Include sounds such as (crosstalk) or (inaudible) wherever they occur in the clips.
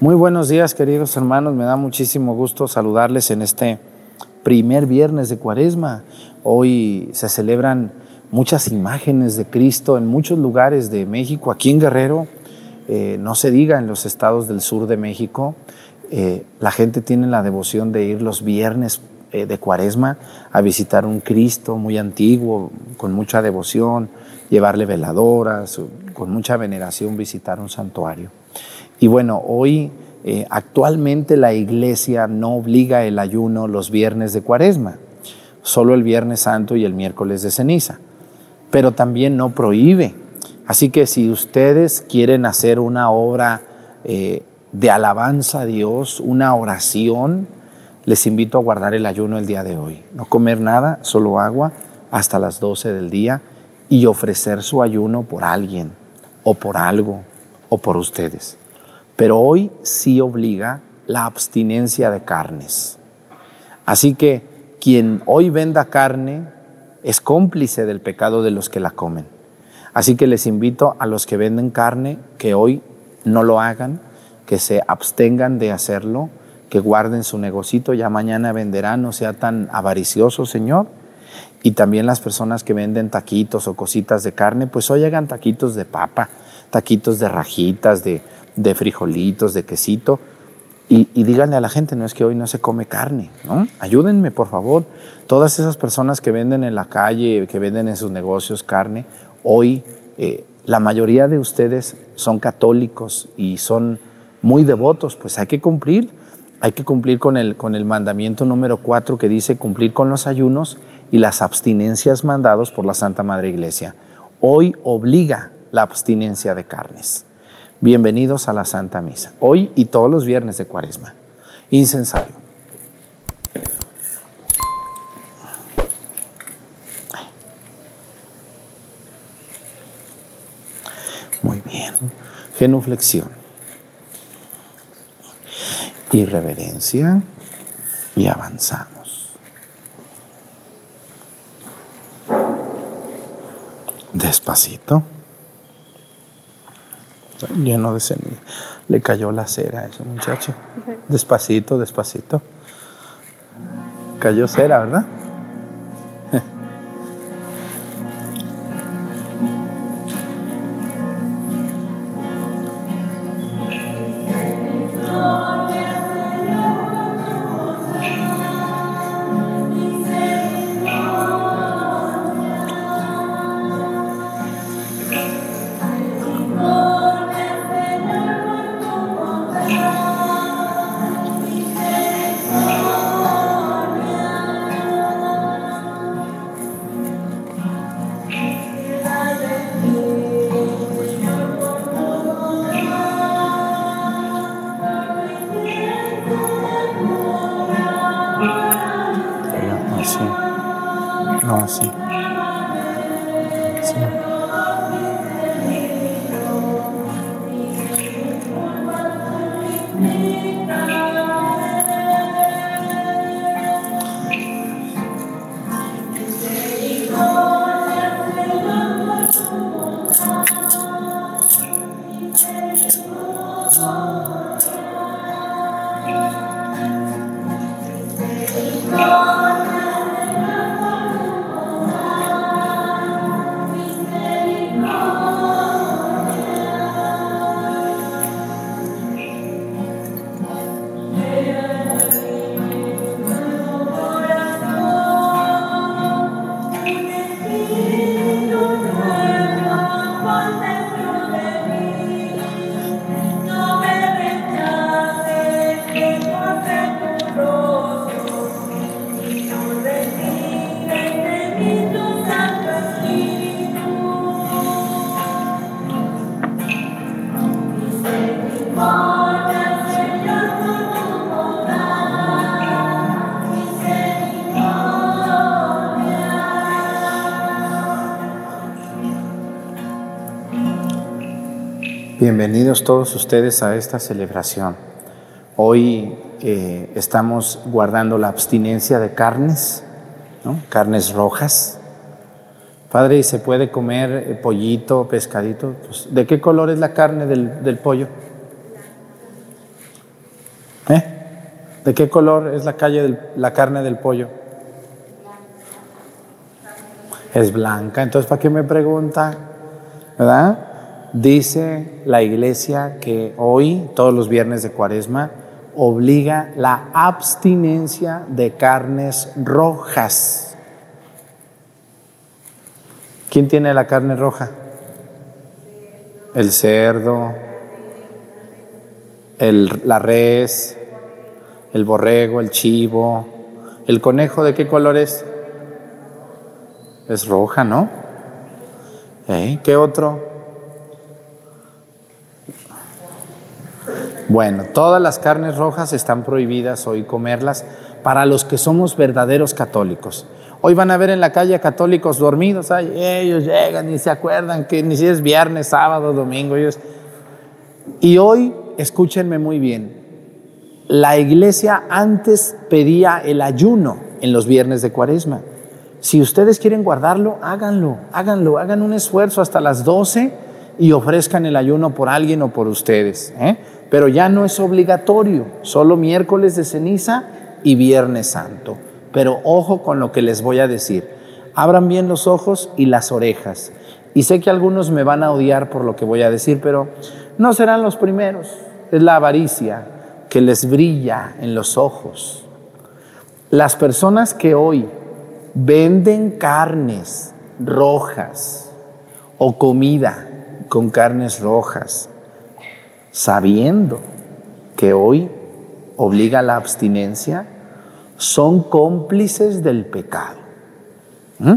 Muy buenos días, queridos hermanos. Me da muchísimo gusto saludarles en este primer viernes de Cuaresma. Hoy se celebran muchas imágenes de Cristo en muchos lugares de México. Aquí en Guerrero, eh, no se diga en los estados del sur de México, eh, la gente tiene la devoción de ir los viernes eh, de Cuaresma a visitar un Cristo muy antiguo, con mucha devoción, llevarle veladoras, con mucha veneración visitar un santuario. Y bueno, hoy eh, actualmente la iglesia no obliga el ayuno los viernes de cuaresma, solo el viernes santo y el miércoles de ceniza, pero también no prohíbe. Así que si ustedes quieren hacer una obra eh, de alabanza a Dios, una oración, les invito a guardar el ayuno el día de hoy. No comer nada, solo agua, hasta las 12 del día y ofrecer su ayuno por alguien o por algo o por ustedes. Pero hoy sí obliga la abstinencia de carnes. Así que quien hoy venda carne es cómplice del pecado de los que la comen. Así que les invito a los que venden carne que hoy no lo hagan, que se abstengan de hacerlo, que guarden su negocito, ya mañana venderán, no sea tan avaricioso, Señor. Y también las personas que venden taquitos o cositas de carne, pues hoy hagan taquitos de papa, taquitos de rajitas, de, de frijolitos, de quesito, y, díganle a la gente, no es que hoy no se come carne, ¿no? Ayúdenme, por favor. Todas esas personas que venden en la calle, que venden en sus negocios carne, hoy eh, la mayoría de ustedes son católicos y son muy devotos, pues hay que cumplir, hay que cumplir con el, con el mandamiento número cuatro que dice cumplir con los ayunos y las abstinencias mandados por la Santa Madre Iglesia. Hoy obliga la abstinencia de carnes. Bienvenidos a la Santa Misa, hoy y todos los viernes de Cuaresma. Incensario. Muy bien. Genuflexión. Y reverencia. Y avanzamos. Despacito lleno de semillas. Le cayó la cera a ese muchacho. Despacito, despacito. Cayó cera, ¿verdad? Bienvenidos todos ustedes a esta celebración. Hoy eh, estamos guardando la abstinencia de carnes, carnes rojas. Padre, ¿y se puede comer eh, pollito, pescadito? Pues, ¿De qué color es la carne del, del pollo? ¿Eh? ¿De qué color es la, calle del, la carne del pollo? Es blanca. Entonces, ¿para qué me pregunta? ¿Verdad? Dice la iglesia que hoy, todos los viernes de cuaresma, obliga la abstinencia de carnes rojas. ¿Quién tiene la carne roja? El cerdo, el, la res, el borrego, el chivo. ¿El conejo de qué color es? Es roja, ¿no? ¿Eh? ¿Qué otro? Bueno, todas las carnes rojas están prohibidas hoy comerlas para los que somos verdaderos católicos. Hoy van a ver en la calle católicos dormidos, ay, ellos llegan y se acuerdan que ni si es viernes, sábado, domingo. Ellos... Y hoy, escúchenme muy bien, la iglesia antes pedía el ayuno en los viernes de cuaresma. Si ustedes quieren guardarlo, háganlo, háganlo, hagan un esfuerzo hasta las 12 y ofrezcan el ayuno por alguien o por ustedes. ¿eh? pero ya no es obligatorio, solo miércoles de ceniza y viernes santo. Pero ojo con lo que les voy a decir. Abran bien los ojos y las orejas. Y sé que algunos me van a odiar por lo que voy a decir, pero no serán los primeros. Es la avaricia que les brilla en los ojos. Las personas que hoy venden carnes rojas o comida con carnes rojas, sabiendo que hoy obliga a la abstinencia, son cómplices del pecado. ¿Mm?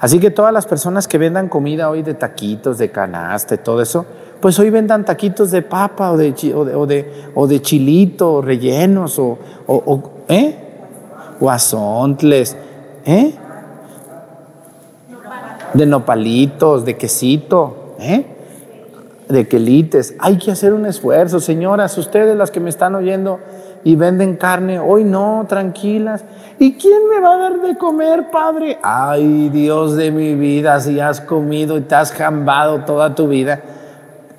Así que todas las personas que vendan comida hoy de taquitos, de canasta, todo eso, pues hoy vendan taquitos de papa o de, o de, o de, chilito, rellenos, o, o, ¿eh? o azontles, ¿eh? de nopalitos, de quesito, ¿eh? de quelites. Hay que hacer un esfuerzo, señoras, ustedes las que me están oyendo y venden carne, hoy no, tranquilas. ¿Y quién me va a dar de comer, Padre? Ay, Dios de mi vida, si has comido y te has jambado toda tu vida.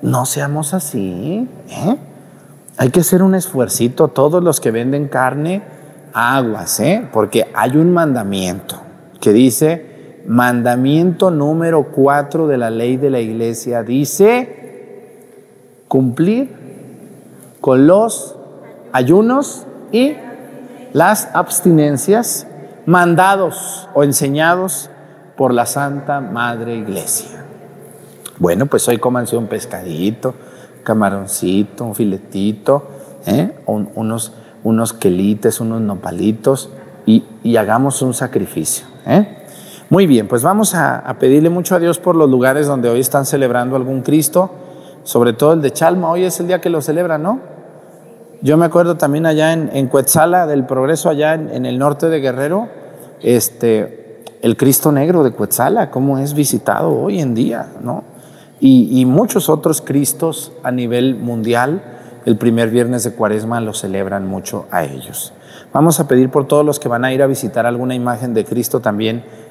No seamos así. ¿eh? Hay que hacer un esfuercito, todos los que venden carne, aguas, ¿eh? porque hay un mandamiento que dice, mandamiento número cuatro de la ley de la iglesia, dice, cumplir con los ayunos y las abstinencias mandados o enseñados por la Santa Madre Iglesia. Bueno, pues hoy cómanse un pescadito, camaroncito, un filetito, ¿eh? unos, unos quelites, unos nopalitos y, hagamos un sacrificio. ¿eh? Muy bien, pues vamos a, pedirle mucho a Dios por los lugares donde hoy están celebrando algún Cristo sobre todo el de Chalma, hoy es el día que lo celebran, ¿no? Yo me acuerdo también allá en, en Cuetzala del Progreso, allá en, el norte de Guerrero, este, el Cristo Negro de Cuetzala, cómo es visitado hoy en día, ¿no? Y, y muchos otros Cristos a nivel mundial, el primer viernes de Cuaresma lo celebran mucho a ellos. Vamos a pedir por todos los que van a ir a visitar alguna imagen de Cristo también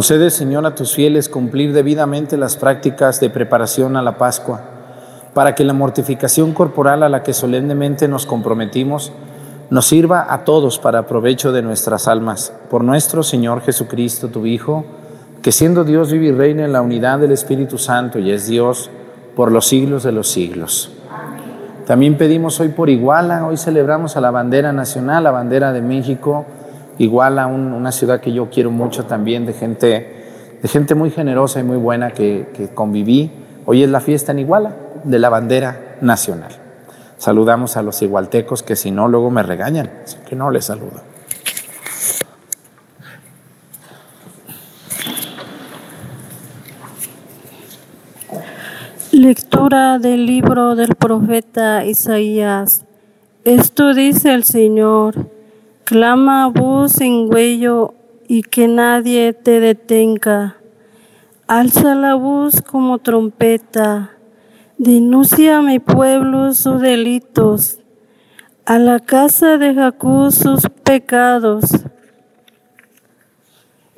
Concede, Señor, a tus fieles cumplir debidamente las prácticas de preparación a la Pascua, para que la mortificación corporal a la que solemnemente nos comprometimos nos sirva a todos para provecho de nuestras almas. Por nuestro Señor Jesucristo, tu Hijo, que siendo Dios vive y reina en la unidad del Espíritu Santo y es Dios por los siglos de los siglos. También pedimos hoy por Iguala, hoy celebramos a la bandera nacional, la bandera de México, Iguala, una ciudad que yo quiero mucho también, de gente, de gente muy generosa y muy buena que, que conviví. Hoy es la fiesta en Iguala de la bandera nacional. Saludamos a los igualtecos que si no luego me regañan, así que no les saludo. Lectura del libro del profeta Isaías. Esto dice el Señor. Clama voz en huello y que nadie te detenga. Alza la voz como trompeta. Denuncia a mi pueblo sus delitos, a la casa de Jacob sus pecados.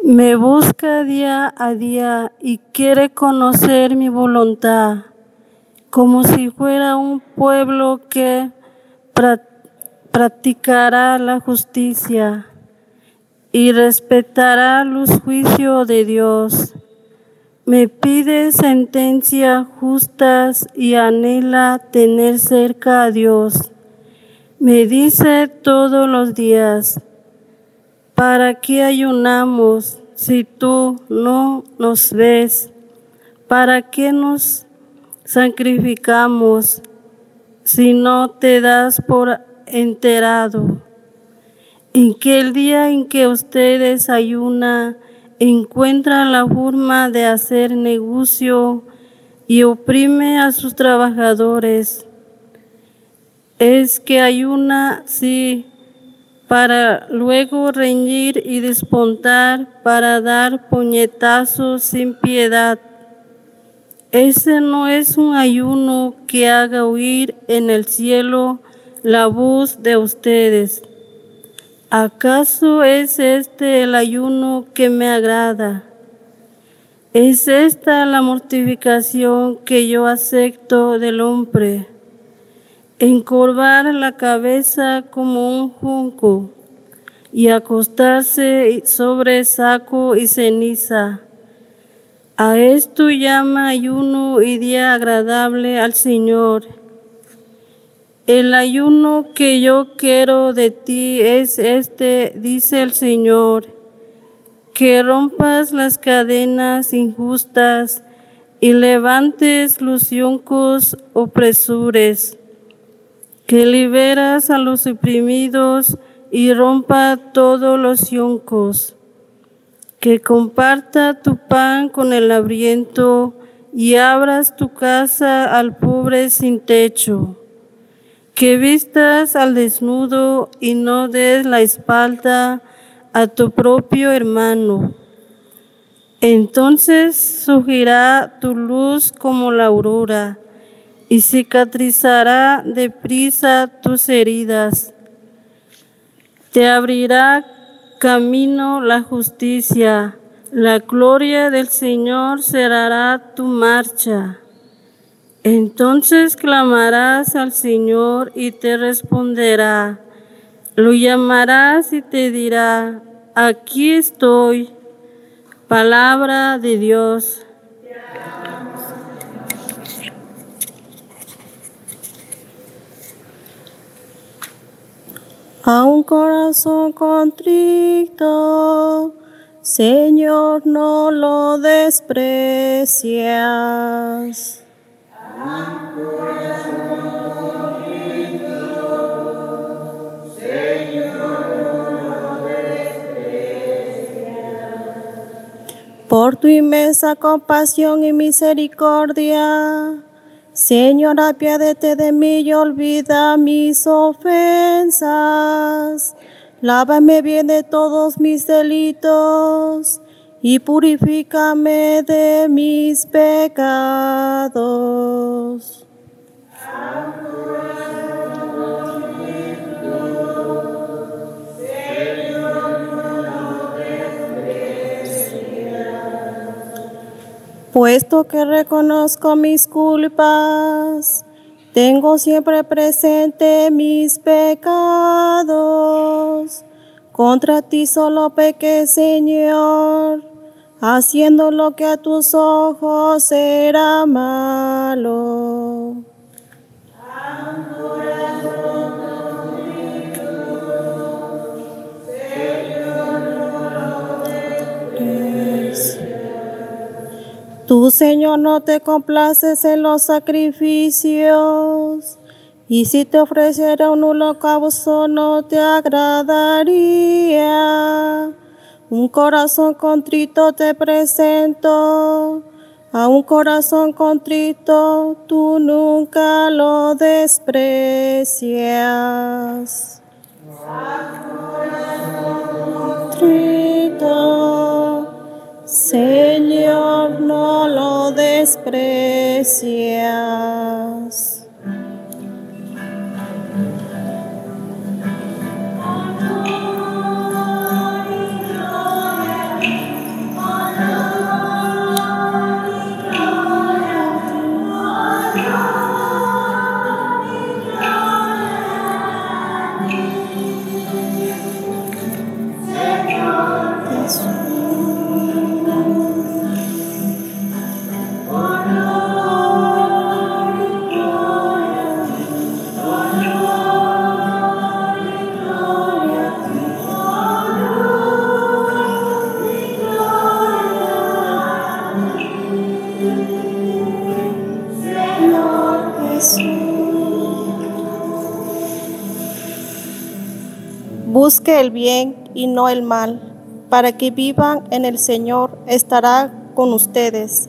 Me busca día a día y quiere conocer mi voluntad, como si fuera un pueblo que practicará la justicia y respetará los juicios de Dios. Me pide sentencias justas y anhela tener cerca a Dios. Me dice todos los días, ¿para qué ayunamos si tú no nos ves? ¿Para qué nos sacrificamos si no te das por enterado en que el día en que ustedes ayuna encuentran la forma de hacer negocio y oprime a sus trabajadores. Es que ayuna, sí, para luego reñir y despontar, para dar puñetazos sin piedad. Ese no es un ayuno que haga huir en el cielo la voz de ustedes. ¿Acaso es este el ayuno que me agrada? ¿Es esta la mortificación que yo acepto del hombre? Encorvar la cabeza como un junco y acostarse sobre saco y ceniza. A esto llama ayuno y día agradable al Señor el ayuno que yo quiero de ti es este, dice el Señor, que rompas las cadenas injustas y levantes los yuncos opresores, que liberas a los oprimidos y rompa todos los yuncos, que comparta tu pan con el hambriento y abras tu casa al pobre sin techo que vistas al desnudo y no des la espalda a tu propio hermano. Entonces surgirá tu luz como la aurora y cicatrizará deprisa tus heridas. Te abrirá camino la justicia, la gloria del Señor cerrará tu marcha. Entonces clamarás al Señor y te responderá. Lo llamarás y te dirá, aquí estoy. Palabra de Dios. A un corazón contrito, Señor, no lo desprecias. Por tu inmensa compasión y misericordia, Señor, apiádate de mí y olvida mis ofensas. Lávame bien de todos mis delitos y purifícame de mis pecados. Señor, Puesto que reconozco mis culpas, tengo siempre presente mis pecados. Contra ti solo pequé, Señor, haciendo lo que a tus ojos era malo. Tú, Señor, no te complaces en los sacrificios, y si te ofreciera un holocausto no te agradaría. Un corazón contrito te presento, a un corazón contrito tú nunca lo desprecias. Contrito. Señor, no lo Busque el bien y no el mal, para que vivan en el Señor, estará con ustedes.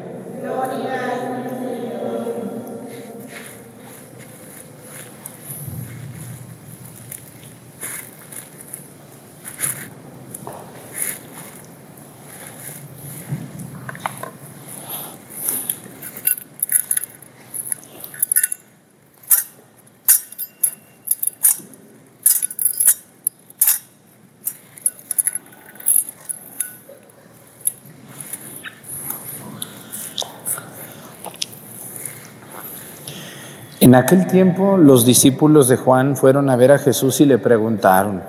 En aquel tiempo los discípulos de Juan fueron a ver a Jesús y le preguntaron,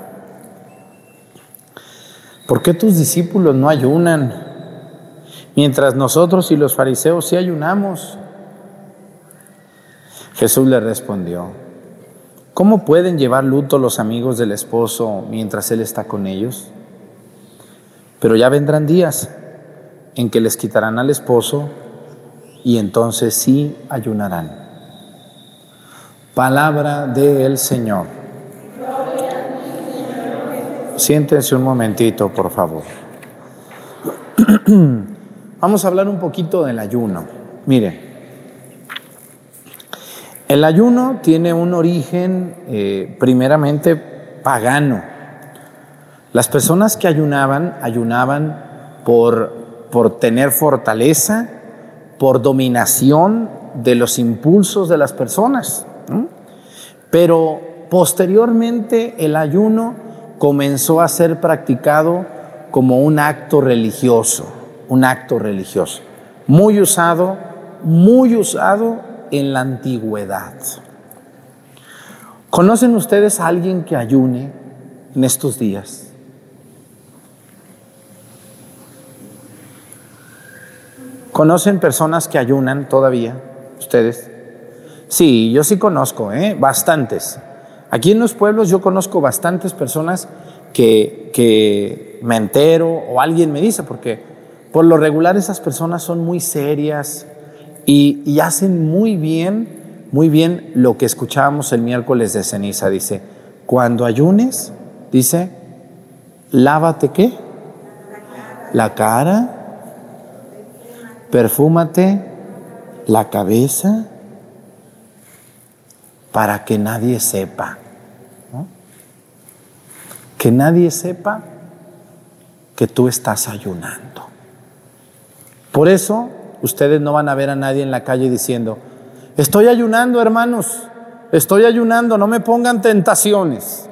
¿por qué tus discípulos no ayunan? Mientras nosotros y los fariseos sí ayunamos. Jesús le respondió, ¿cómo pueden llevar luto los amigos del esposo mientras él está con ellos? Pero ya vendrán días en que les quitarán al esposo y entonces sí ayunarán. Palabra del Señor. Siéntense un momentito, por favor. (clears throat) Vamos a hablar un poquito del ayuno. Miren, el ayuno tiene un origen eh, primeramente pagano. Las personas que ayunaban, ayunaban por, por tener fortaleza, por dominación de los impulsos de las personas. Pero posteriormente el ayuno comenzó a ser practicado como un acto religioso, un acto religioso, muy usado, muy usado en la antigüedad. ¿Conocen ustedes a alguien que ayune en estos días? ¿Conocen personas que ayunan todavía? ¿Ustedes? Sí, yo sí conozco, ¿eh? bastantes. Aquí en los pueblos yo conozco bastantes personas que, que me entero o alguien me dice, porque por lo regular esas personas son muy serias y, y hacen muy bien, muy bien lo que escuchábamos el miércoles de ceniza. Dice, cuando ayunes, dice, lávate qué? La cara, perfúmate la cabeza para que nadie sepa. Que nadie sepa que tú estás ayunando. Por eso ustedes no van a ver a nadie en la calle diciendo, estoy ayunando hermanos, estoy ayunando, no me pongan tentaciones.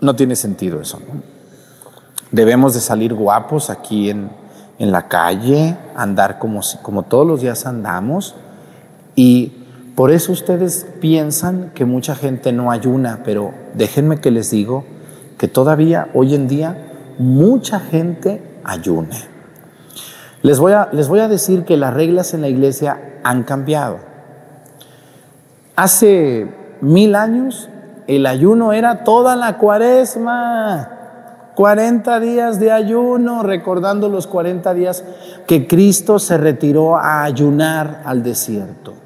No tiene sentido eso. Debemos de salir guapos aquí en, en la calle, andar como, como todos los días andamos y por eso ustedes piensan que mucha gente no ayuna, pero déjenme que les digo que todavía hoy en día mucha gente ayuna. Les voy a, les voy a decir que las reglas en la iglesia han cambiado. Hace mil años el ayuno era toda la cuaresma. 40 días de ayuno, recordando los 40 días que Cristo se retiró a ayunar al desierto.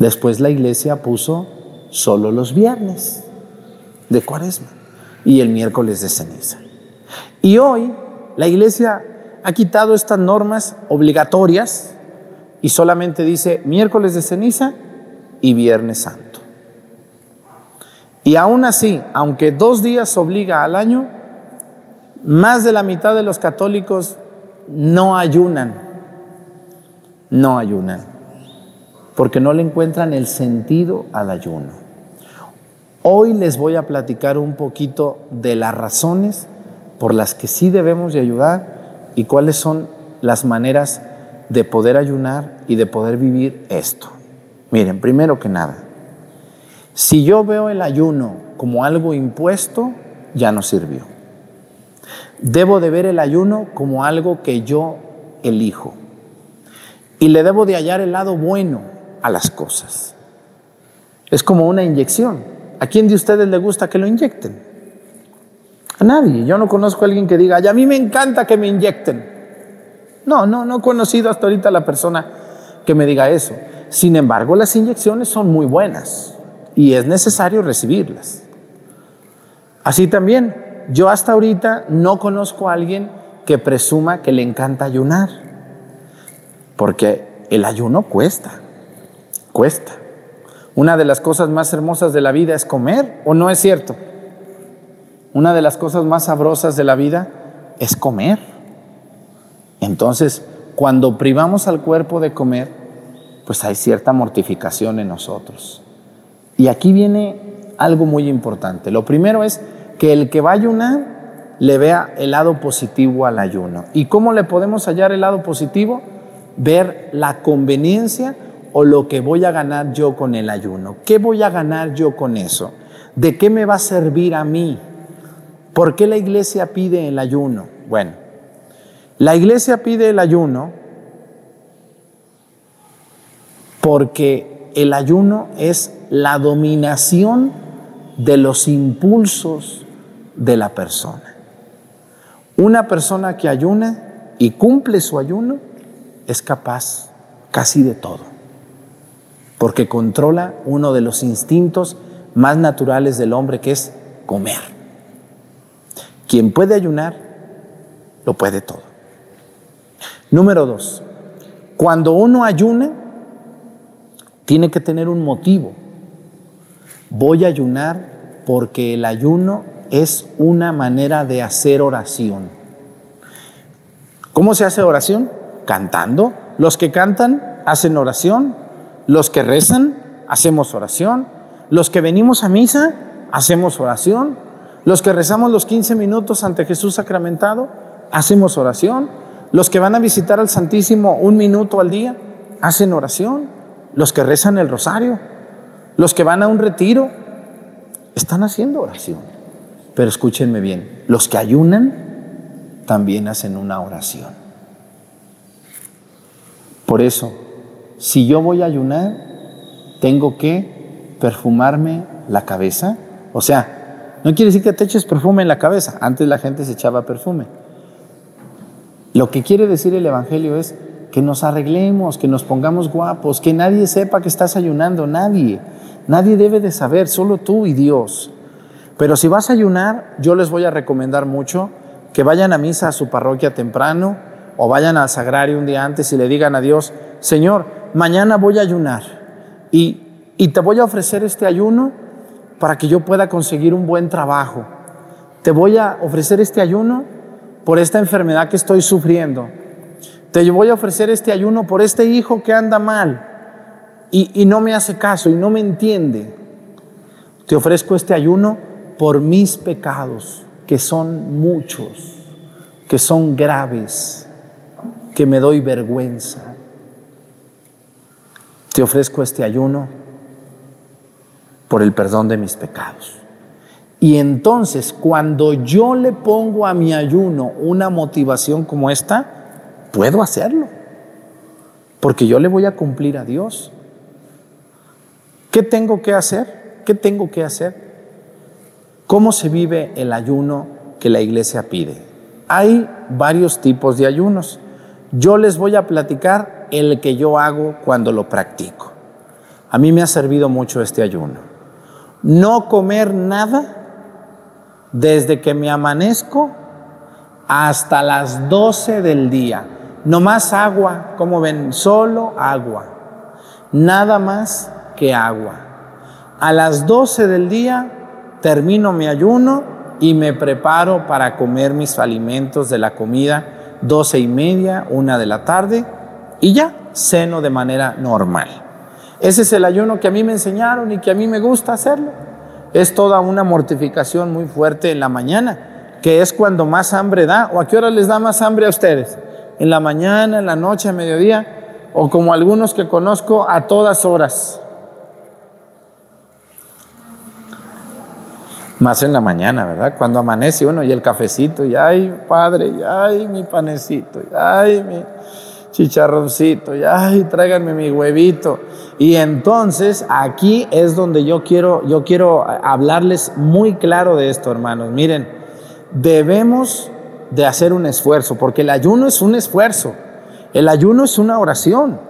Después la iglesia puso solo los viernes de cuaresma y el miércoles de ceniza. Y hoy la iglesia ha quitado estas normas obligatorias y solamente dice miércoles de ceniza y viernes santo. Y aún así, aunque dos días obliga al año, más de la mitad de los católicos no ayunan, no ayunan porque no le encuentran el sentido al ayuno. Hoy les voy a platicar un poquito de las razones por las que sí debemos de ayudar y cuáles son las maneras de poder ayunar y de poder vivir esto. Miren, primero que nada, si yo veo el ayuno como algo impuesto, ya no sirvió. Debo de ver el ayuno como algo que yo elijo. Y le debo de hallar el lado bueno, a las cosas. Es como una inyección. ¿A quién de ustedes le gusta que lo inyecten? A nadie. Yo no conozco a alguien que diga, a mí me encanta que me inyecten. No, no, no he conocido hasta ahorita a la persona que me diga eso. Sin embargo, las inyecciones son muy buenas y es necesario recibirlas. Así también, yo hasta ahorita no conozco a alguien que presuma que le encanta ayunar, porque el ayuno cuesta cuesta. Una de las cosas más hermosas de la vida es comer, ¿o no es cierto? Una de las cosas más sabrosas de la vida es comer. Entonces, cuando privamos al cuerpo de comer, pues hay cierta mortificación en nosotros. Y aquí viene algo muy importante. Lo primero es que el que va a ayunar le vea el lado positivo al ayuno. ¿Y cómo le podemos hallar el lado positivo? Ver la conveniencia o lo que voy a ganar yo con el ayuno? ¿Qué voy a ganar yo con eso? ¿De qué me va a servir a mí? ¿Por qué la iglesia pide el ayuno? Bueno, la iglesia pide el ayuno porque el ayuno es la dominación de los impulsos de la persona. Una persona que ayuna y cumple su ayuno es capaz casi de todo porque controla uno de los instintos más naturales del hombre, que es comer. Quien puede ayunar, lo puede todo. Número dos, cuando uno ayuna, tiene que tener un motivo. Voy a ayunar porque el ayuno es una manera de hacer oración. ¿Cómo se hace oración? Cantando. Los que cantan hacen oración, los que rezan, hacemos oración. Los que venimos a misa, hacemos oración. Los que rezamos los 15 minutos ante Jesús sacramentado, hacemos oración. Los que van a visitar al Santísimo un minuto al día, hacen oración. Los que rezan el rosario, los que van a un retiro, están haciendo oración. Pero escúchenme bien, los que ayunan también hacen una oración. Por eso, si yo voy a ayunar, tengo que perfumarme la cabeza. O sea, No quiere decir que te eches perfume en la cabeza. Antes la gente se echaba perfume. Lo que quiere decir el Evangelio es que nos arreglemos, que nos pongamos guapos, que nadie sepa que estás ayunando, nadie. Nadie debe de saber, solo tú y Dios. Pero si vas a ayunar, yo les voy a recomendar mucho que vayan a misa a su parroquia temprano o vayan al sagrario un día antes y le digan a Dios, Señor, mañana voy a ayunar y, y te voy a ofrecer este ayuno para que yo pueda conseguir un buen trabajo. Te voy a ofrecer este ayuno por esta enfermedad que estoy sufriendo. Te voy a ofrecer este ayuno por este hijo que anda mal y, y no me hace caso y no me entiende. Te ofrezco este ayuno por mis pecados, que son muchos, que son graves, que me doy vergüenza. Te ofrezco este ayuno por el perdón de mis pecados. Y entonces, cuando yo le pongo a mi ayuno una motivación como esta, puedo hacerlo. Porque yo le voy a cumplir a Dios. ¿Qué tengo que hacer? ¿Qué tengo que hacer? ¿Cómo se vive el ayuno que la iglesia pide? Hay varios tipos de ayunos. Yo les voy a platicar el que yo hago cuando lo practico. A mí me ha servido mucho este ayuno. No comer nada desde que me amanezco hasta las 12 del día. No más agua, como ven, solo agua. Nada más que agua. A las 12 del día termino mi ayuno y me preparo para comer mis alimentos de la comida, 12 y media, una de la tarde, y ya ceno de manera normal. Ese es el ayuno que a mí me enseñaron y que a mí me gusta hacerlo es toda una mortificación muy fuerte en la mañana, que es cuando más hambre da. ¿O a qué hora les da más hambre a ustedes? ¿En la mañana, en la noche, a mediodía? ¿O como algunos que conozco, a todas horas? Más en la mañana, ¿verdad? Cuando amanece uno y el cafecito, y ay, padre, y ay, mi panecito, y ay, mi chicharroncito, y ay, tráiganme mi huevito. Y entonces aquí es donde yo quiero, yo quiero hablarles muy claro de esto, hermanos. Miren, debemos de hacer un esfuerzo, porque el ayuno es un esfuerzo, el ayuno es una oración,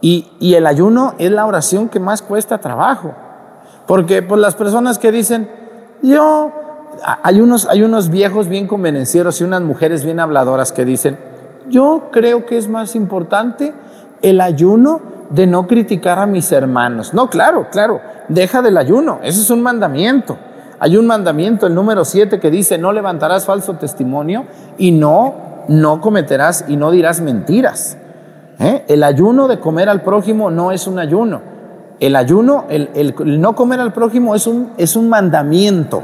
y, y el ayuno es la oración que más cuesta trabajo, porque pues, las personas que dicen, yo, hay unos, hay unos viejos bien convenencieros y unas mujeres bien habladoras que dicen, yo creo que es más importante el ayuno de no criticar a mis hermanos. No, claro, claro, deja del ayuno, eso es un mandamiento. Hay un mandamiento, el número 7, que dice, no levantarás falso testimonio y no, no cometerás y no dirás mentiras. ¿Eh? El ayuno de comer al prójimo no es un ayuno. El ayuno, el, no comer al prójimo es un, es un mandamiento.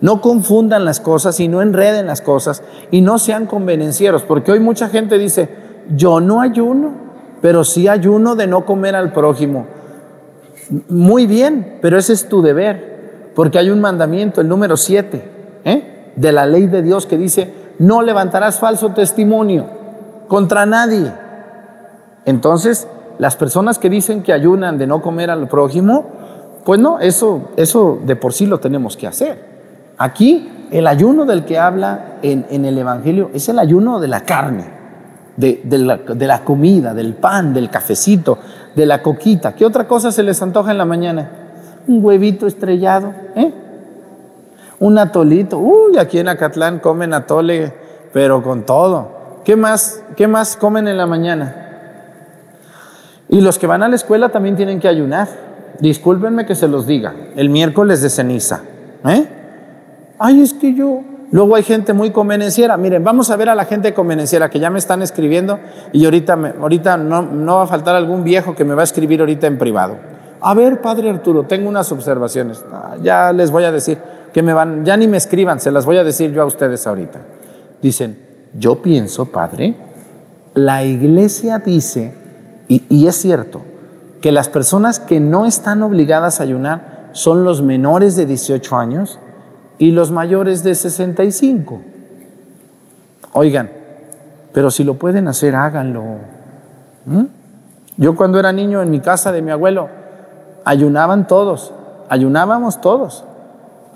No confundan las cosas y no enreden las cosas y no sean convenencieros, porque hoy mucha gente dice, yo no ayuno, pero sí ayuno de no comer al prójimo. Muy bien, pero ese es tu deber, porque hay un mandamiento, el número 7, ¿eh? de la ley de Dios que dice, no levantarás falso testimonio contra nadie. Entonces, las personas que dicen que ayunan de no comer al prójimo, pues no, eso, eso de por sí lo tenemos que hacer. Aquí el ayuno del que habla en, el Evangelio es el ayuno de la carne, de, la, comida, del pan, del cafecito, de la coquita. ¿Qué otra cosa se les antoja en la mañana? Un huevito estrellado, ¿eh? Un atolito. Uy, aquí en Acatlán comen atole, pero con todo. ¿Qué más, qué más comen en la mañana? Y los que van a la escuela también tienen que ayunar. Discúlpenme que se los diga. El miércoles de ceniza. ¿eh? Ay, es que yo. Luego hay gente muy convenenciera. Miren, vamos a ver a la gente convenenciera que ya me están escribiendo y ahorita, ahorita no, no va a faltar algún viejo que me va a escribir ahorita en privado. A ver, padre Arturo, tengo unas observaciones. Ah, ya les voy a decir que me van, ya ni me escriban, se las voy a decir yo a ustedes ahorita. Dicen, yo pienso, padre, la iglesia dice, y, es cierto, que las personas que no están obligadas a ayunar son los menores de 18 años y los mayores de 65. Oigan, pero si lo pueden hacer, háganlo. ¿Mm? Yo cuando era niño en mi casa de mi abuelo, ayunaban todos, ayunábamos todos.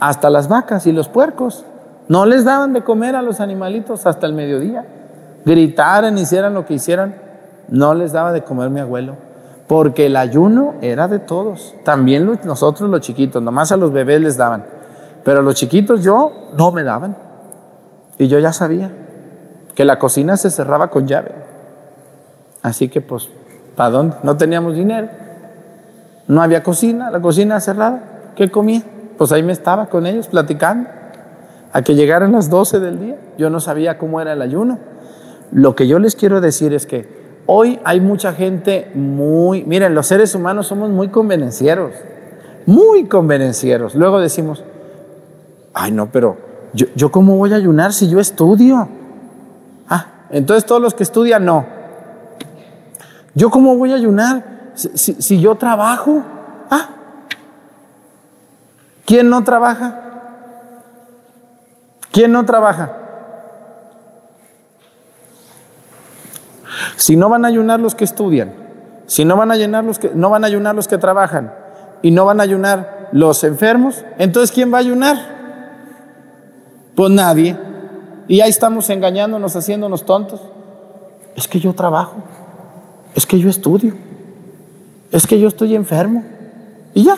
hasta las vacas y los puercos. No les daban de comer a los animalitos hasta el mediodía. Gritaran, hicieran lo que hicieran, no les daba de comer mi abuelo. Porque el ayuno era de todos. También nosotros los chiquitos, nomás a los bebés les daban. Pero a los chiquitos yo no me daban. Y yo ya sabía que la cocina se cerraba con llave. Así que pues, ¿para dónde? No teníamos dinero. No había cocina, la cocina cerrada. ¿Qué comía? Pues ahí me estaba con ellos platicando. A que llegaran las 12 del día. Yo no sabía cómo era el ayuno. Lo que yo les quiero decir es que hoy hay mucha gente muy, miren, los seres humanos somos muy convenencieros, muy convenencieros. Luego decimos, ay no, pero yo, yo cómo voy a ayunar si yo estudio. Ah, entonces todos los que estudian no. ¿Yo cómo voy a ayunar si, si yo trabajo? Ah, ¿quién no trabaja? ¿Quién no trabaja? Si no van a ayunar los que estudian, si no van a ayunar los que no van a ayunar los que trabajan y no van a ayunar los enfermos, entonces ¿quién va a ayunar? Pues nadie. Y ahí estamos engañándonos, haciéndonos tontos. Es que yo trabajo, es que yo estudio, es que yo estoy enfermo. Y ya,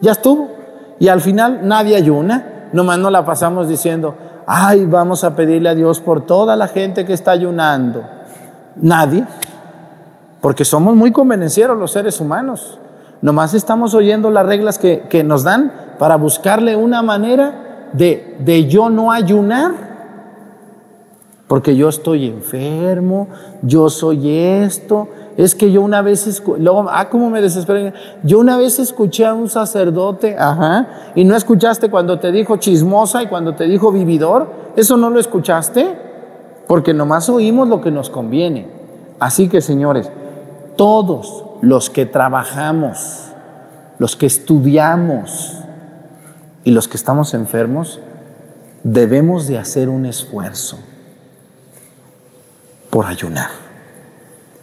ya estuvo. Y al final nadie ayuna, nomás no la pasamos diciendo, ay, vamos a pedirle a Dios por toda la gente que está ayunando. Nadie, porque somos muy convenencieros los seres humanos. Nomás estamos oyendo las reglas que, que nos dan para buscarle una manera de, de yo no ayunar porque yo estoy enfermo, yo soy esto. Es que yo una vez, luego, ah, cómo me desesperé. Yo una vez escuché a un sacerdote, ajá, y no escuchaste cuando te dijo chismosa y cuando te dijo vividor, ¿eso no lo escuchaste? Porque nomás oímos lo que nos conviene. Así que, señores, todos los que trabajamos, los que estudiamos y los que estamos enfermos, debemos de hacer un esfuerzo por ayunar.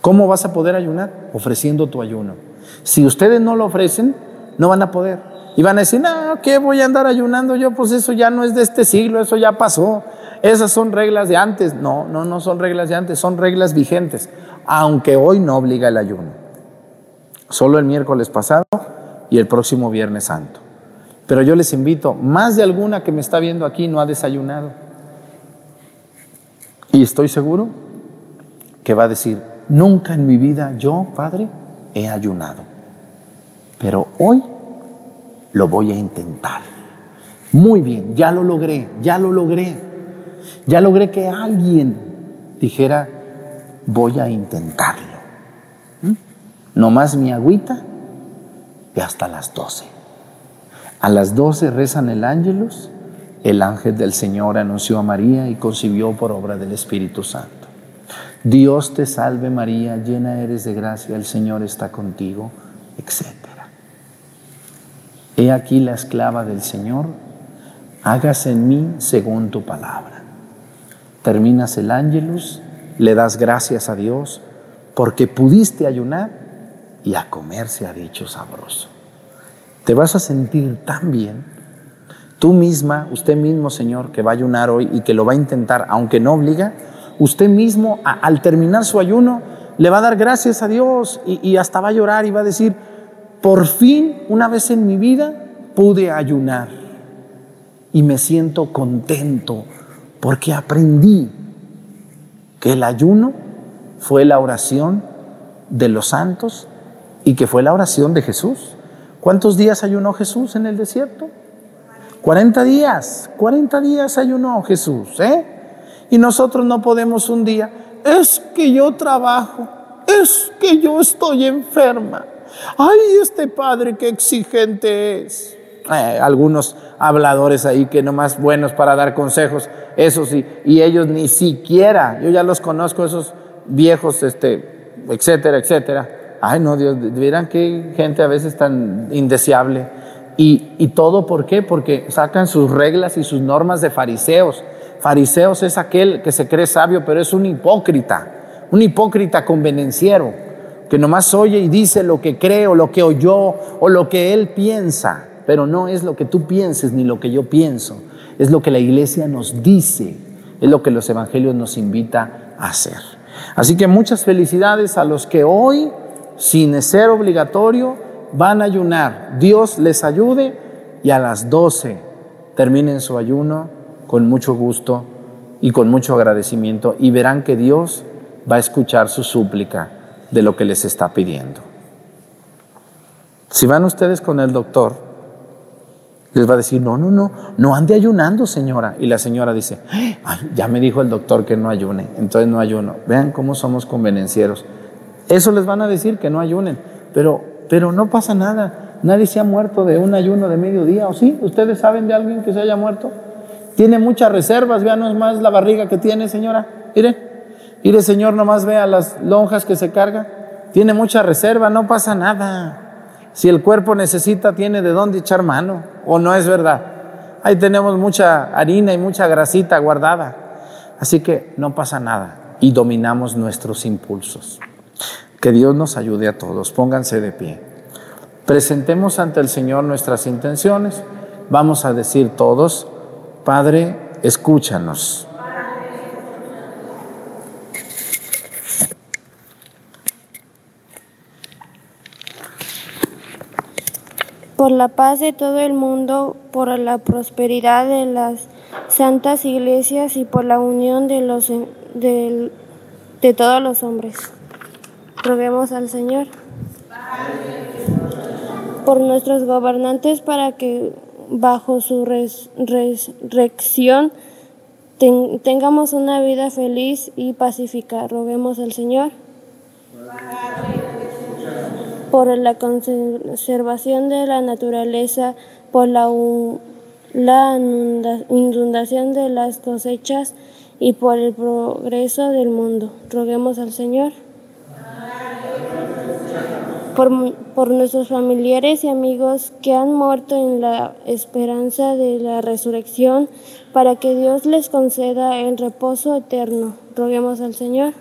¿Cómo vas a poder ayunar? Ofreciendo tu ayuno. Si ustedes no lo ofrecen, no van a poder. Y van a decir, no, ¿qué voy a andar ayunando yo? Pues eso ya no es de este siglo, eso ya pasó. Esas son reglas de antes. No, no, no son reglas de antes, son reglas vigentes. Aunque hoy no obliga el ayuno. Solo el miércoles pasado y el próximo Viernes Santo. Pero yo les invito, más de alguna que me está viendo aquí no ha desayunado. Y estoy seguro que va a decir, nunca en mi vida yo, Padre, he ayunado, pero hoy lo voy a intentar. Muy bien, ya lo logré, ya lo logré. Ya logré que alguien dijera, voy a intentarlo. ¿Mm? No más mi agüita y hasta las doce. A las doce rezan el ángelus, el ángel del Señor anunció a María y concibió por obra del Espíritu Santo. Dios te salve María, llena eres de gracia, el Señor está contigo, etc. He aquí la esclava del Señor, hágase en mí según tu palabra. Terminas el ángelus, le das gracias a Dios porque pudiste ayunar y a comer se ha dicho sabroso. Te vas a sentir tan bien, tú misma, usted mismo, Señor, que va a ayunar hoy y que lo va a intentar, aunque no obliga, usted mismo al terminar su ayuno le va a dar gracias a Dios y, hasta va a llorar y va a decir, por fin una vez en mi vida pude ayunar y me siento contento porque aprendí que el ayuno fue la oración de los santos y que fue la oración de Jesús. ¿Cuántos días ayunó Jesús en el desierto? 40 días, 40 días ayunó Jesús, ¿eh? Y nosotros no podemos un día, es que yo trabajo, es que yo estoy enferma. Ay, este padre qué exigente es. Eh, algunos habladores ahí que nomás buenos para dar consejos, eso sí, y ellos ni siquiera, yo ya los conozco, esos viejos, este, etcétera, etcétera. Ay, no, Dios, vieran qué gente a veces tan indeseable. Y, y todo, ¿por qué? Porque sacan sus reglas y sus normas de fariseos. Fariseos es aquel que se cree sabio, pero es un hipócrita, un hipócrita convenenciero, que nomás oye y dice lo que cree o lo que oyó o lo que él piensa. Pero no es lo que tú pienses ni lo que yo pienso, es lo que la iglesia nos dice, es lo que los evangelios nos invita a hacer. Así que muchas felicidades a los que hoy, sin ser obligatorio, van a ayunar. Dios les ayude y a las 12 terminen su ayuno con mucho gusto y con mucho agradecimiento y verán que Dios va a escuchar su súplica de lo que les está pidiendo. Si van ustedes con el doctor, les va a decir, no, no, no, no ande ayunando, señora. Y la señora dice, ya me dijo el doctor que no ayune, entonces no ayuno. Vean cómo somos convenencieros. Eso les van a decir que no ayunen, pero, pero no pasa nada. Nadie se ha muerto de un ayuno de mediodía, ¿o sí? ¿Ustedes saben de alguien que se haya muerto? Tiene muchas reservas, vean más la barriga que tiene, señora. Mire, mire, señor, nomás vea las lonjas que se carga. Tiene mucha reserva, no pasa nada. Si el cuerpo necesita, tiene de dónde echar mano, o no es verdad. Ahí tenemos mucha harina y mucha grasita guardada. Así que no pasa nada y dominamos nuestros impulsos. Que Dios nos ayude a todos. Pónganse de pie. Presentemos ante el Señor nuestras intenciones. Vamos a decir todos, Padre, escúchanos. Por la paz de todo el mundo, por la prosperidad de las santas iglesias y por la unión de, los, de, todos los hombres. Roguemos al Señor por nuestros gobernantes para que bajo su resurrección tengamos una vida feliz y pacífica. Roguemos al Señor por la conservación de la naturaleza, por la, la inundación de las cosechas y por el progreso del mundo. Roguemos al Señor. Por, por, nuestros familiares y amigos que han muerto en la esperanza de la resurrección, para que Dios les conceda el reposo eterno. Roguemos al Señor.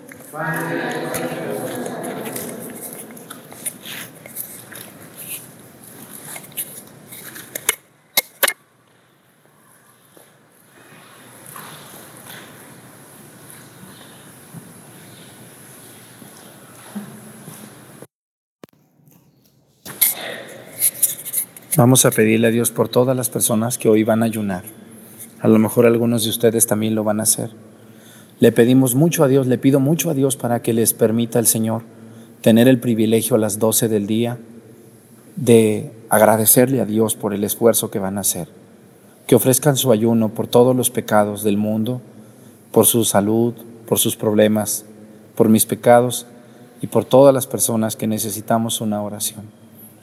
Vamos a pedirle a Dios por todas las personas que hoy van a ayunar. A lo mejor algunos de ustedes también lo van a hacer. Le pedimos mucho a Dios, le pido mucho a Dios para que les permita el Señor tener el privilegio a las 12 del día de agradecerle a Dios por el esfuerzo que van a hacer. Que ofrezcan su ayuno por todos los pecados del mundo, por su salud, por sus problemas, por mis pecados y por todas las personas que necesitamos una oración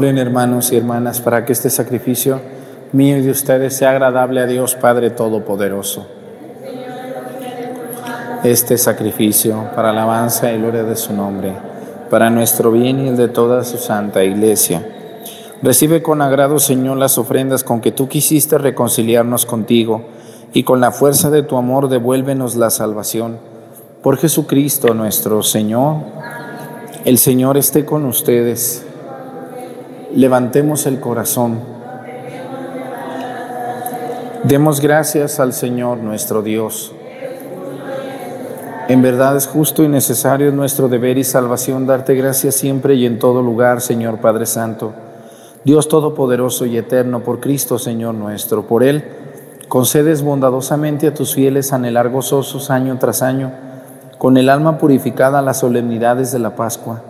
Oren hermanos y hermanas para que este sacrificio mío y de ustedes sea agradable a Dios Padre Todopoderoso. Este sacrificio para alabanza y gloria de su nombre, para nuestro bien y el de toda su santa iglesia. Recibe con agrado, Señor, las ofrendas con que tú quisiste reconciliarnos contigo y con la fuerza de tu amor devuélvenos la salvación. Por Jesucristo nuestro Señor. El Señor esté con ustedes. Levantemos el corazón. Demos gracias al Señor nuestro Dios. En verdad es justo y necesario nuestro deber y salvación darte gracias siempre y en todo lugar, Señor Padre Santo. Dios Todopoderoso y Eterno, por Cristo, Señor nuestro. Por Él, concedes bondadosamente a tus fieles anhelar gozosos año tras año, con el alma purificada las solemnidades de la Pascua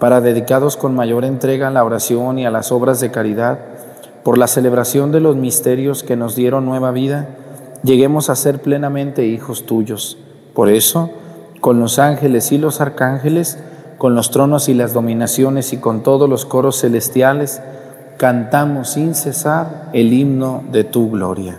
para dedicados con mayor entrega a la oración y a las obras de caridad, por la celebración de los misterios que nos dieron nueva vida, lleguemos a ser plenamente hijos tuyos. Por eso, con los ángeles y los arcángeles, con los tronos y las dominaciones y con todos los coros celestiales, cantamos sin cesar el himno de tu gloria.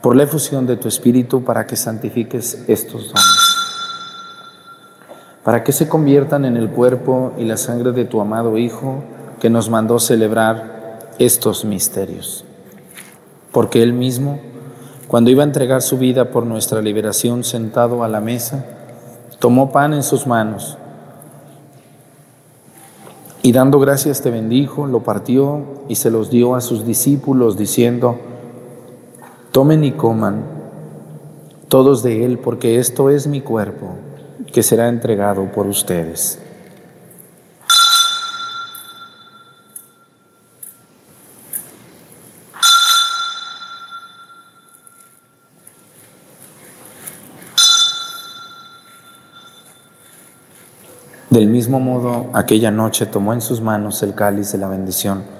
por la efusión de tu Espíritu para que santifiques estos dones, para que se conviertan en el cuerpo y la sangre de tu amado Hijo que nos mandó celebrar estos misterios. Porque Él mismo, cuando iba a entregar su vida por nuestra liberación sentado a la mesa, tomó pan en sus manos y dando gracias te bendijo, lo partió y se los dio a sus discípulos diciendo, Tomen y coman todos de él, porque esto es mi cuerpo, que será entregado por ustedes. Del mismo modo, aquella noche tomó en sus manos el cáliz de la bendición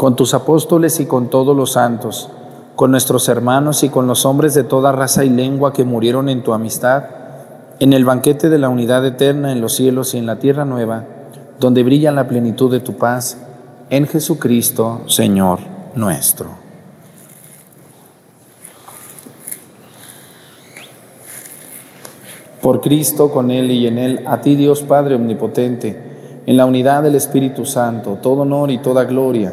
con tus apóstoles y con todos los santos, con nuestros hermanos y con los hombres de toda raza y lengua que murieron en tu amistad, en el banquete de la unidad eterna en los cielos y en la tierra nueva, donde brilla la plenitud de tu paz en Jesucristo, Señor nuestro. Por Cristo, con Él y en Él, a ti Dios Padre Omnipotente, en la unidad del Espíritu Santo, todo honor y toda gloria,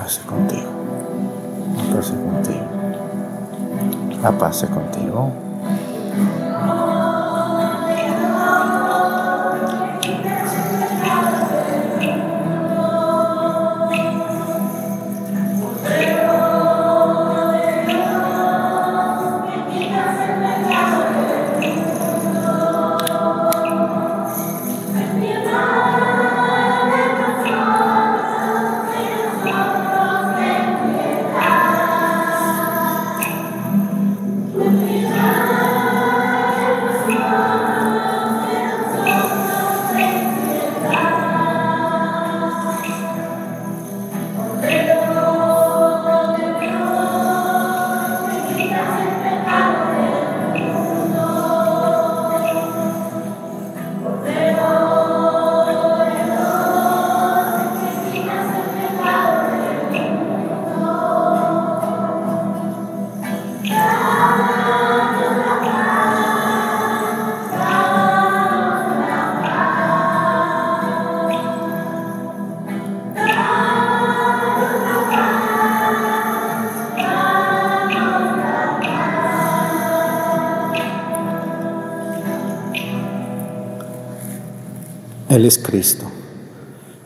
Paz contigo. La paz contigo. La paz contigo.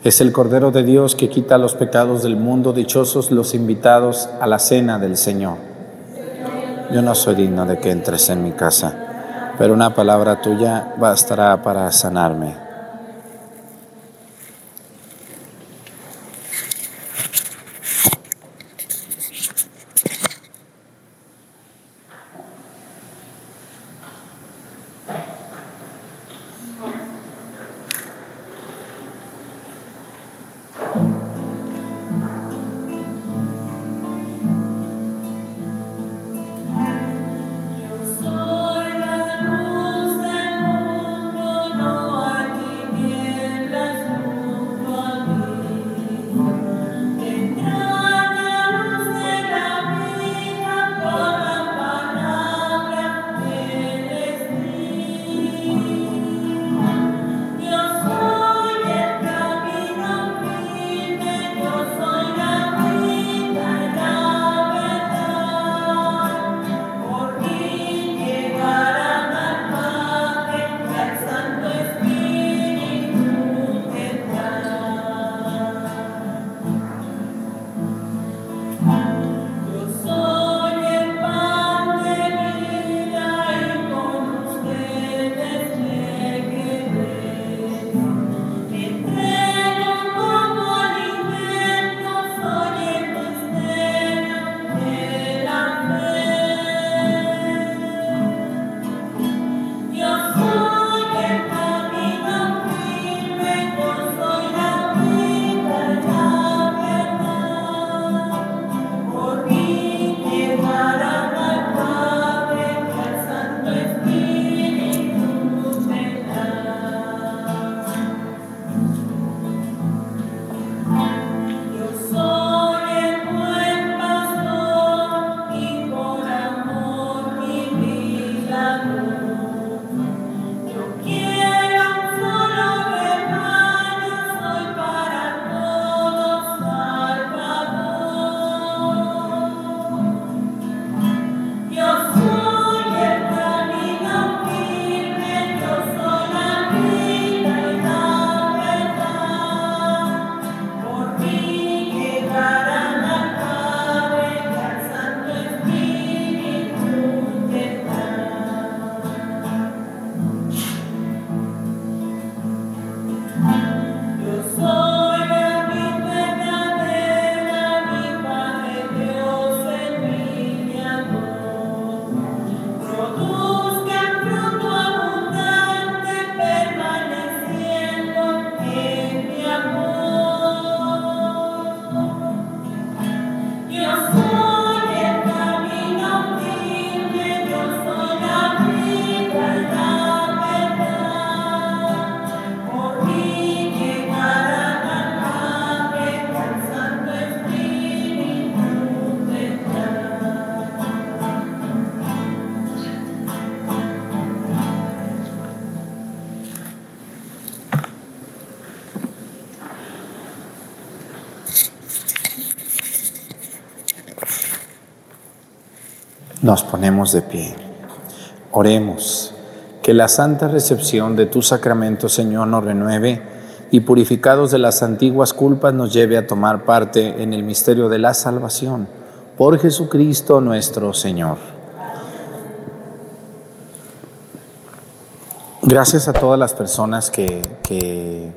Es el Cordero de Dios que quita los pecados del mundo, dichosos los invitados a la cena del Señor. Yo no soy digno de que entres en mi casa, pero una palabra tuya bastará para sanarme. Nos ponemos de pie. Oremos. Que la santa recepción de tu sacramento, Señor, nos renueve y purificados de las antiguas culpas nos lleve a tomar parte en el misterio de la salvación. Por Jesucristo nuestro Señor. Gracias a todas las personas que, que,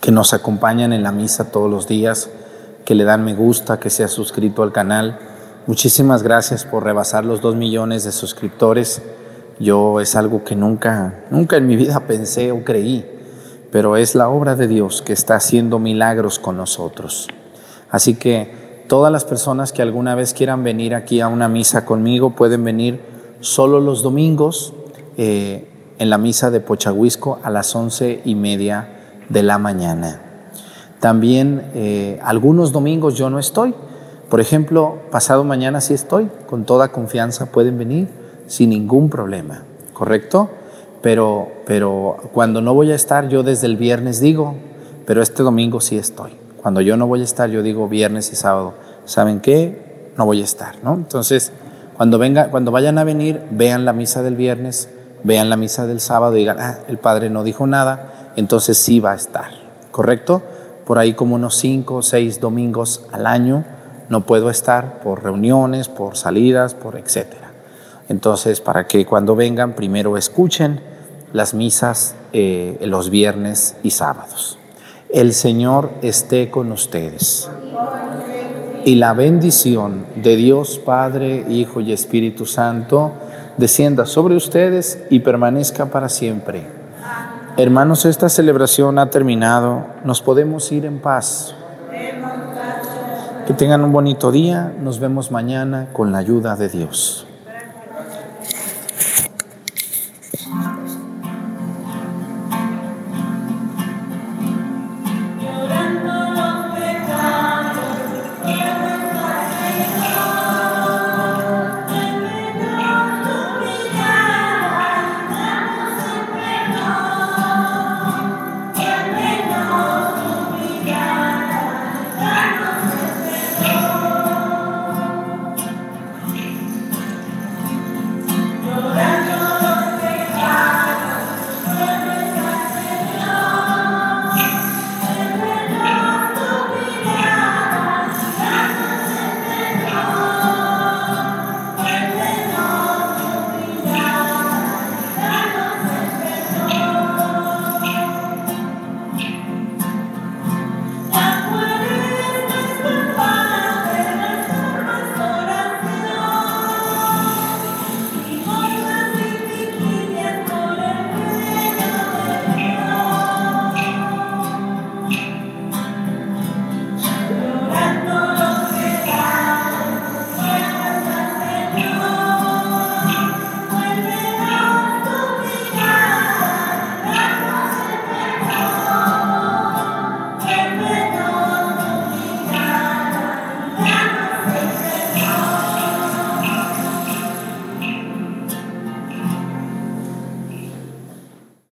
que nos acompañan en la misa todos los días, que le dan me gusta, que se ha suscrito al canal. Muchísimas gracias por rebasar los dos millones de suscriptores. Yo es algo que nunca, nunca en mi vida pensé o creí, pero es la obra de Dios que está haciendo milagros con nosotros. Así que todas las personas que alguna vez quieran venir aquí a una misa conmigo pueden venir solo los domingos eh, en la misa de Pochahuisco a las once y media de la mañana. También eh, algunos domingos yo no estoy. Por ejemplo, pasado mañana sí estoy, con toda confianza pueden venir sin ningún problema, ¿correcto? Pero, pero cuando no voy a estar, yo desde el viernes digo, pero este domingo sí estoy. Cuando yo no voy a estar, yo digo viernes y sábado. ¿Saben qué? No voy a estar, ¿no? Entonces, cuando, venga, cuando vayan a venir, vean la misa del viernes, vean la misa del sábado y digan, ah, el padre no dijo nada, entonces sí va a estar, ¿correcto? Por ahí como unos cinco o seis domingos al año no puedo estar por reuniones, por salidas, por etcétera. Entonces, para que cuando vengan, primero escuchen las misas eh, los viernes y sábados. El Señor esté con ustedes. Y la bendición de Dios Padre, Hijo y Espíritu Santo descienda sobre ustedes y permanezca para siempre. Hermanos, esta celebración ha terminado. Nos podemos ir en paz. Que tengan un bonito día. Nos vemos mañana con la ayuda de Dios.